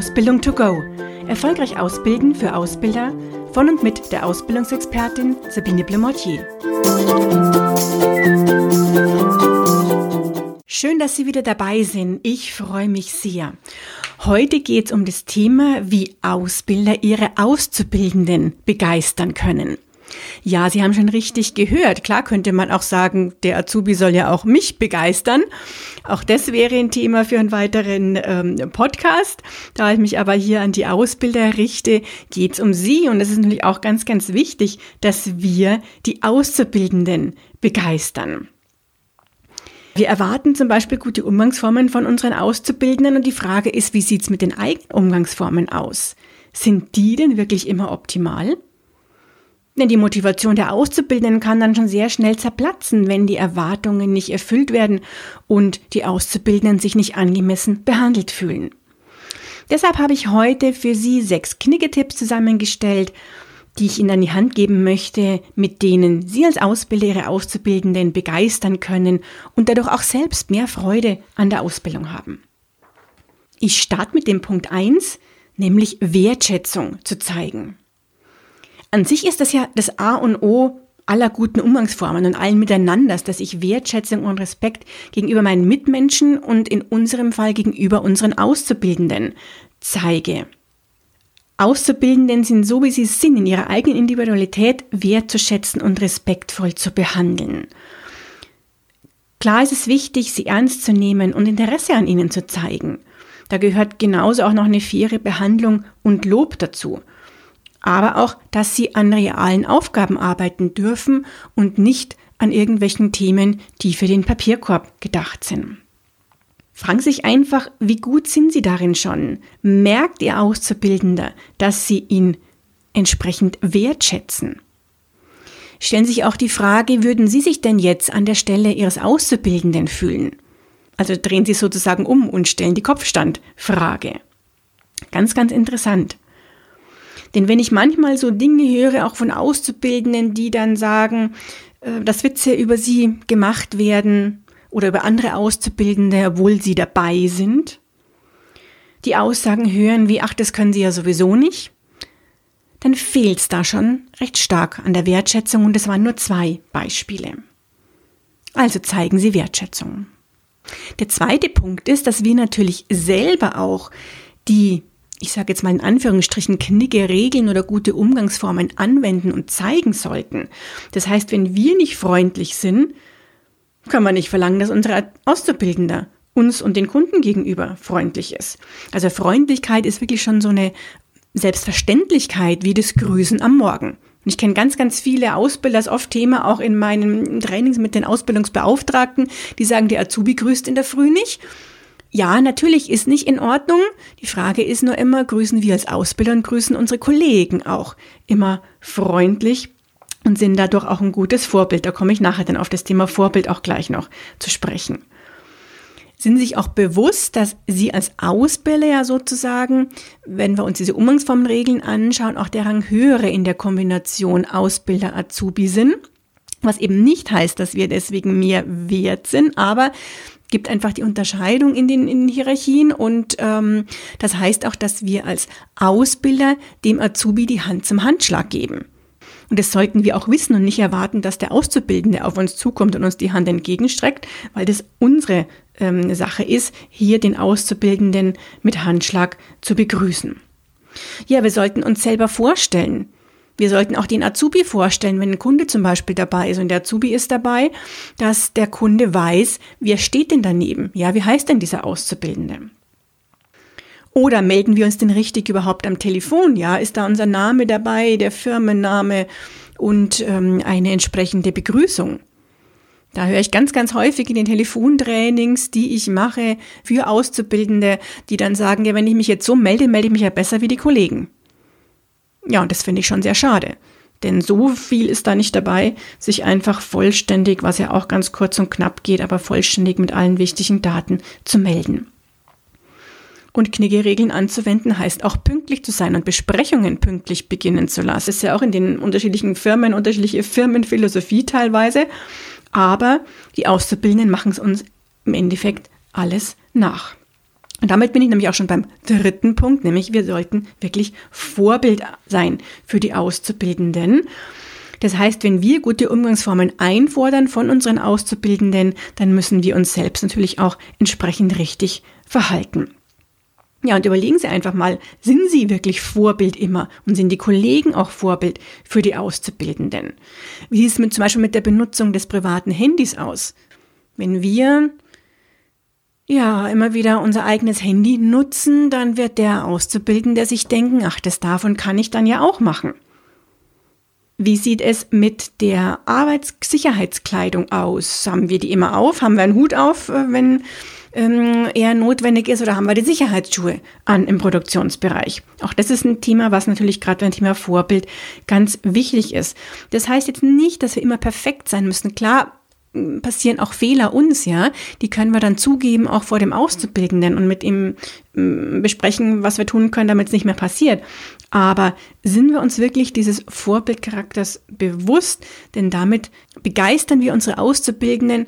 Ausbildung to go. Erfolgreich ausbilden für Ausbilder von und mit der Ausbildungsexpertin Sabine Blemortier. Schön, dass Sie wieder dabei sind. Ich freue mich sehr. Heute geht es um das Thema, wie Ausbilder ihre Auszubildenden begeistern können. Ja, Sie haben schon richtig gehört. Klar könnte man auch sagen, der Azubi soll ja auch mich begeistern. Auch das wäre ein Thema für einen weiteren ähm, Podcast. Da ich mich aber hier an die Ausbilder richte, geht es um Sie. Und es ist natürlich auch ganz, ganz wichtig, dass wir die Auszubildenden begeistern. Wir erwarten zum Beispiel gute Umgangsformen von unseren Auszubildenden und die Frage ist, wie sieht es mit den eigenen Umgangsformen aus? Sind die denn wirklich immer optimal? Denn die Motivation der Auszubildenden kann dann schon sehr schnell zerplatzen, wenn die Erwartungen nicht erfüllt werden und die Auszubildenden sich nicht angemessen behandelt fühlen. Deshalb habe ich heute für Sie sechs Knicketipps zusammengestellt, die ich Ihnen an die Hand geben möchte, mit denen Sie als Ausbilder Ihre Auszubildenden begeistern können und dadurch auch selbst mehr Freude an der Ausbildung haben. Ich starte mit dem Punkt eins, nämlich Wertschätzung zu zeigen. An sich ist das ja das A und O aller guten Umgangsformen und allen Miteinanders, dass ich Wertschätzung und Respekt gegenüber meinen Mitmenschen und in unserem Fall gegenüber unseren Auszubildenden zeige. Auszubildenden sind so, wie sie sind, in ihrer eigenen Individualität wertzuschätzen und respektvoll zu behandeln. Klar ist es wichtig, sie ernst zu nehmen und Interesse an ihnen zu zeigen. Da gehört genauso auch noch eine faire Behandlung und Lob dazu aber auch, dass sie an realen Aufgaben arbeiten dürfen und nicht an irgendwelchen Themen, die für den Papierkorb gedacht sind. Fragen sich einfach, wie gut sind Sie darin schon? Merkt Ihr Auszubildender, dass Sie ihn entsprechend wertschätzen? Stellen sich auch die Frage, würden Sie sich denn jetzt an der Stelle Ihres Auszubildenden fühlen? Also drehen Sie sozusagen um und stellen die Kopfstandfrage. Ganz, ganz interessant. Denn wenn ich manchmal so Dinge höre, auch von Auszubildenden, die dann sagen, äh, dass Witze über sie gemacht werden oder über andere Auszubildende, obwohl sie dabei sind, die Aussagen hören wie, ach, das können sie ja sowieso nicht, dann fehlt es da schon recht stark an der Wertschätzung und es waren nur zwei Beispiele. Also zeigen Sie Wertschätzung. Der zweite Punkt ist, dass wir natürlich selber auch die ich sage jetzt mal in Anführungsstrichen, knicke Regeln oder gute Umgangsformen anwenden und zeigen sollten. Das heißt, wenn wir nicht freundlich sind, können wir nicht verlangen, dass unsere Auszubildender uns und den Kunden gegenüber freundlich ist. Also Freundlichkeit ist wirklich schon so eine Selbstverständlichkeit wie das Grüßen am Morgen. Und ich kenne ganz, ganz viele Ausbilder, das ist oft Thema auch in meinen Trainings mit den Ausbildungsbeauftragten, die sagen, der Azubi grüßt in der Früh nicht. Ja, natürlich ist nicht in Ordnung. Die Frage ist nur immer, grüßen wir als Ausbilder und grüßen unsere Kollegen auch immer freundlich und sind dadurch auch ein gutes Vorbild. Da komme ich nachher dann auf das Thema Vorbild auch gleich noch zu sprechen. Sind sich auch bewusst, dass Sie als Ausbilder ja sozusagen, wenn wir uns diese Umgangsformenregeln anschauen, auch der Rang höhere in der Kombination Ausbilder-Azubi sind? Was eben nicht heißt, dass wir deswegen mehr wert sind, aber gibt einfach die Unterscheidung in den, in den Hierarchien und ähm, das heißt auch, dass wir als Ausbilder dem Azubi die Hand zum Handschlag geben. Und das sollten wir auch wissen und nicht erwarten, dass der Auszubildende auf uns zukommt und uns die Hand entgegenstreckt, weil das unsere ähm, Sache ist, hier den Auszubildenden mit Handschlag zu begrüßen. Ja, wir sollten uns selber vorstellen, wir sollten auch den Azubi vorstellen, wenn ein Kunde zum Beispiel dabei ist und der Azubi ist dabei, dass der Kunde weiß, wer steht denn daneben? Ja, wie heißt denn dieser Auszubildende? Oder melden wir uns denn richtig überhaupt am Telefon? Ja, ist da unser Name dabei, der Firmenname und ähm, eine entsprechende Begrüßung? Da höre ich ganz, ganz häufig in den Telefontrainings, die ich mache für Auszubildende, die dann sagen, ja, wenn ich mich jetzt so melde, melde ich mich ja besser wie die Kollegen. Ja, und das finde ich schon sehr schade. Denn so viel ist da nicht dabei, sich einfach vollständig, was ja auch ganz kurz und knapp geht, aber vollständig mit allen wichtigen Daten zu melden. Und Knigge-Regeln anzuwenden heißt auch pünktlich zu sein und Besprechungen pünktlich beginnen zu lassen. Das ist ja auch in den unterschiedlichen Firmen, unterschiedliche Firmenphilosophie teilweise. Aber die Auszubildenden machen es uns im Endeffekt alles nach. Und damit bin ich nämlich auch schon beim dritten Punkt, nämlich wir sollten wirklich Vorbild sein für die Auszubildenden. Das heißt, wenn wir gute Umgangsformen einfordern von unseren Auszubildenden, dann müssen wir uns selbst natürlich auch entsprechend richtig verhalten. Ja, und überlegen Sie einfach mal, sind Sie wirklich Vorbild immer und sind die Kollegen auch Vorbild für die Auszubildenden? Wie sieht es mit, zum Beispiel mit der Benutzung des privaten Handys aus? Wenn wir ja, immer wieder unser eigenes Handy nutzen, dann wird der Auszubildende sich denken, ach, das davon kann ich dann ja auch machen. Wie sieht es mit der Arbeitssicherheitskleidung aus? Haben wir die immer auf? Haben wir einen Hut auf, äh, wenn ähm, eher notwendig ist? Oder haben wir die Sicherheitsschuhe an im Produktionsbereich? Auch das ist ein Thema, was natürlich gerade beim Thema Vorbild ganz wichtig ist. Das heißt jetzt nicht, dass wir immer perfekt sein müssen. Klar, passieren auch Fehler uns, ja. Die können wir dann zugeben, auch vor dem Auszubildenden und mit ihm mm, besprechen, was wir tun können, damit es nicht mehr passiert. Aber sind wir uns wirklich dieses Vorbildcharakters bewusst? Denn damit begeistern wir unsere Auszubildenden,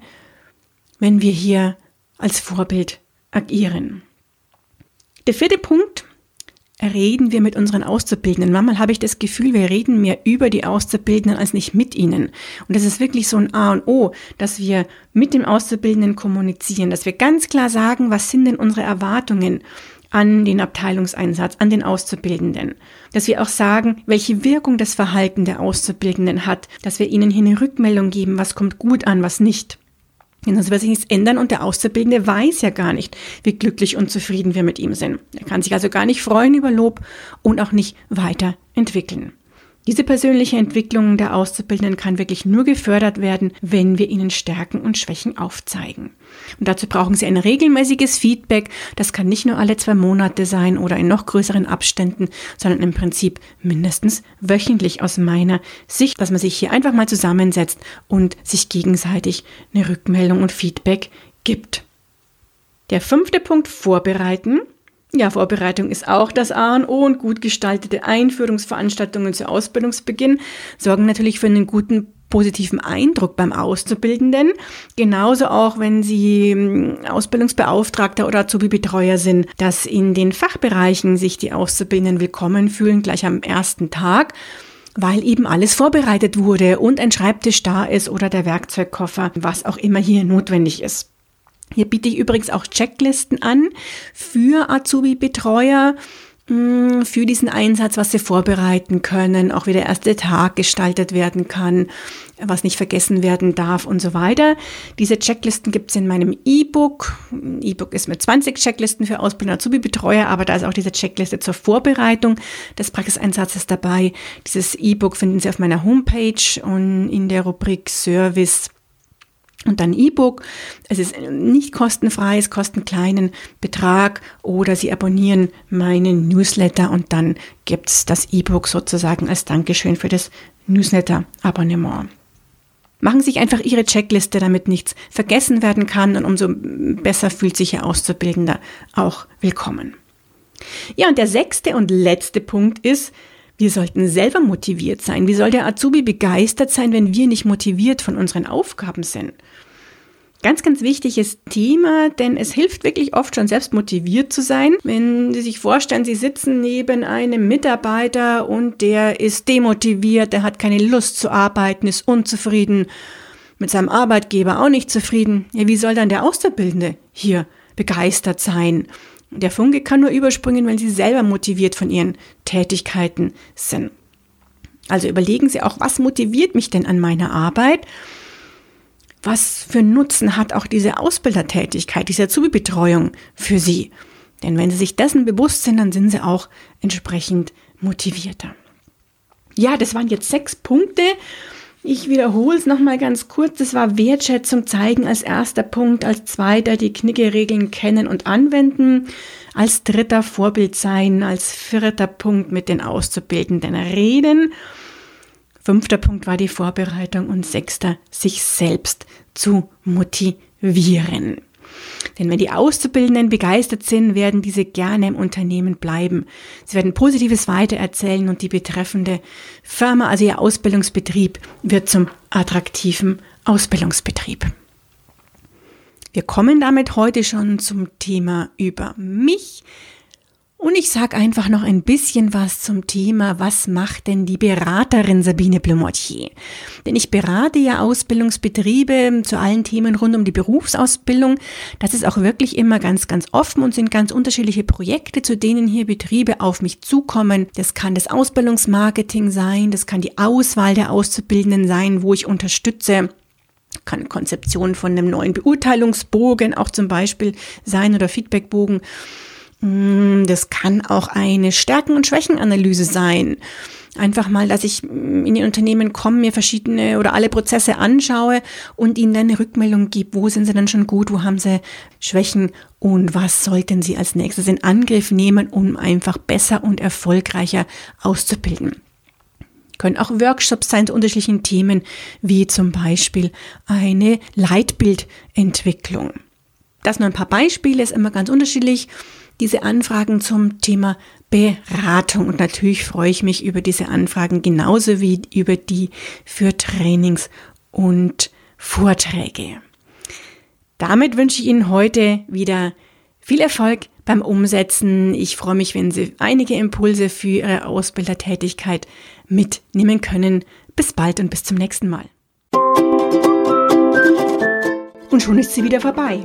wenn wir hier als Vorbild agieren. Der vierte Punkt reden wir mit unseren Auszubildenden. Manchmal habe ich das Gefühl, wir reden mehr über die Auszubildenden als nicht mit ihnen. Und das ist wirklich so ein A und O, dass wir mit dem Auszubildenden kommunizieren, dass wir ganz klar sagen, was sind denn unsere Erwartungen an den Abteilungseinsatz, an den Auszubildenden. Dass wir auch sagen, welche Wirkung das Verhalten der Auszubildenden hat, dass wir ihnen hier eine Rückmeldung geben, was kommt gut an, was nicht. Sonst wird sich nichts ändern und der Auszubildende weiß ja gar nicht, wie glücklich und zufrieden wir mit ihm sind. Er kann sich also gar nicht freuen über Lob und auch nicht weiterentwickeln. Diese persönliche Entwicklung der Auszubildenden kann wirklich nur gefördert werden, wenn wir ihnen Stärken und Schwächen aufzeigen. Und dazu brauchen sie ein regelmäßiges Feedback. Das kann nicht nur alle zwei Monate sein oder in noch größeren Abständen, sondern im Prinzip mindestens wöchentlich aus meiner Sicht, dass man sich hier einfach mal zusammensetzt und sich gegenseitig eine Rückmeldung und Feedback gibt. Der fünfte Punkt vorbereiten. Ja, Vorbereitung ist auch das A und O und gut gestaltete Einführungsveranstaltungen zu Ausbildungsbeginn sorgen natürlich für einen guten positiven Eindruck beim Auszubildenden. Genauso auch, wenn Sie hm, Ausbildungsbeauftragter oder Azubi-Betreuer sind, dass in den Fachbereichen sich die Auszubildenden willkommen fühlen, gleich am ersten Tag weil eben alles vorbereitet wurde und ein Schreibtisch da ist oder der Werkzeugkoffer, was auch immer hier notwendig ist. Hier biete ich übrigens auch Checklisten an für Azubi-Betreuer mm, für diesen Einsatz, was sie vorbereiten können, auch wie der erste Tag gestaltet werden kann, was nicht vergessen werden darf und so weiter. Diese Checklisten gibt es in meinem E-Book. E-Book ist mit 20 Checklisten für Ausbildner Azubi-Betreuer, aber da ist auch diese Checkliste zur Vorbereitung des Praxiseinsatzes dabei. Dieses E-Book finden Sie auf meiner Homepage und in der Rubrik Service und dann E-Book. Es ist nicht kostenfrei, es kostet einen kleinen Betrag oder Sie abonnieren meinen Newsletter und dann gibt es das E-Book sozusagen als Dankeschön für das Newsletter-Abonnement. Machen Sie sich einfach Ihre Checkliste, damit nichts vergessen werden kann und umso besser fühlt sich Ihr Auszubildender auch willkommen. Ja, und der sechste und letzte Punkt ist, wir sollten selber motiviert sein. Wie soll der Azubi begeistert sein, wenn wir nicht motiviert von unseren Aufgaben sind? Ganz, ganz wichtiges Thema, denn es hilft wirklich oft schon selbst motiviert zu sein. Wenn Sie sich vorstellen, Sie sitzen neben einem Mitarbeiter und der ist demotiviert, der hat keine Lust zu arbeiten, ist unzufrieden, mit seinem Arbeitgeber auch nicht zufrieden. Ja, wie soll dann der Auszubildende hier begeistert sein? Der Funke kann nur überspringen, wenn Sie selber motiviert von Ihren Tätigkeiten sind. Also überlegen Sie auch, was motiviert mich denn an meiner Arbeit? Was für Nutzen hat auch diese Ausbildertätigkeit, diese Azubi-Betreuung für Sie? Denn wenn Sie sich dessen bewusst sind, dann sind Sie auch entsprechend motivierter. Ja, das waren jetzt sechs Punkte. Ich wiederhole es nochmal ganz kurz. Das war Wertschätzung zeigen als erster Punkt, als zweiter die Knicke-Regeln kennen und anwenden, als dritter Vorbild sein, als vierter Punkt mit den Auszubildenden reden. Fünfter Punkt war die Vorbereitung und sechster sich selbst zu motivieren. Denn wenn die Auszubildenden begeistert sind, werden diese gerne im Unternehmen bleiben. Sie werden Positives weitererzählen und die betreffende Firma, also ihr Ausbildungsbetrieb, wird zum attraktiven Ausbildungsbetrieb. Wir kommen damit heute schon zum Thema über mich. Und ich sage einfach noch ein bisschen was zum Thema, was macht denn die Beraterin Sabine Blumottier? Denn ich berate ja Ausbildungsbetriebe zu allen Themen rund um die Berufsausbildung. Das ist auch wirklich immer ganz, ganz offen und sind ganz unterschiedliche Projekte, zu denen hier Betriebe auf mich zukommen. Das kann das Ausbildungsmarketing sein, das kann die Auswahl der Auszubildenden sein, wo ich unterstütze kann Konzeption von einem neuen Beurteilungsbogen auch zum Beispiel sein oder Feedbackbogen. Mm, das kann auch eine Stärken- und Schwächenanalyse sein. Einfach mal, dass ich mm, in die Unternehmen komme, mir verschiedene oder alle Prozesse anschaue und ihnen dann eine Rückmeldung gebe, wo sind sie denn schon gut, wo haben sie Schwächen und was sollten sie als nächstes in Angriff nehmen, um einfach besser und erfolgreicher auszubilden. Können auch Workshops sein zu unterschiedlichen Themen, wie zum Beispiel eine Leitbildentwicklung. Das nur ein paar Beispiele, ist immer ganz unterschiedlich diese Anfragen zum Thema Beratung. Und natürlich freue ich mich über diese Anfragen genauso wie über die für Trainings und Vorträge. Damit wünsche ich Ihnen heute wieder viel Erfolg beim Umsetzen. Ich freue mich, wenn Sie einige Impulse für Ihre Ausbildertätigkeit mitnehmen können. Bis bald und bis zum nächsten Mal. Und schon ist sie wieder vorbei.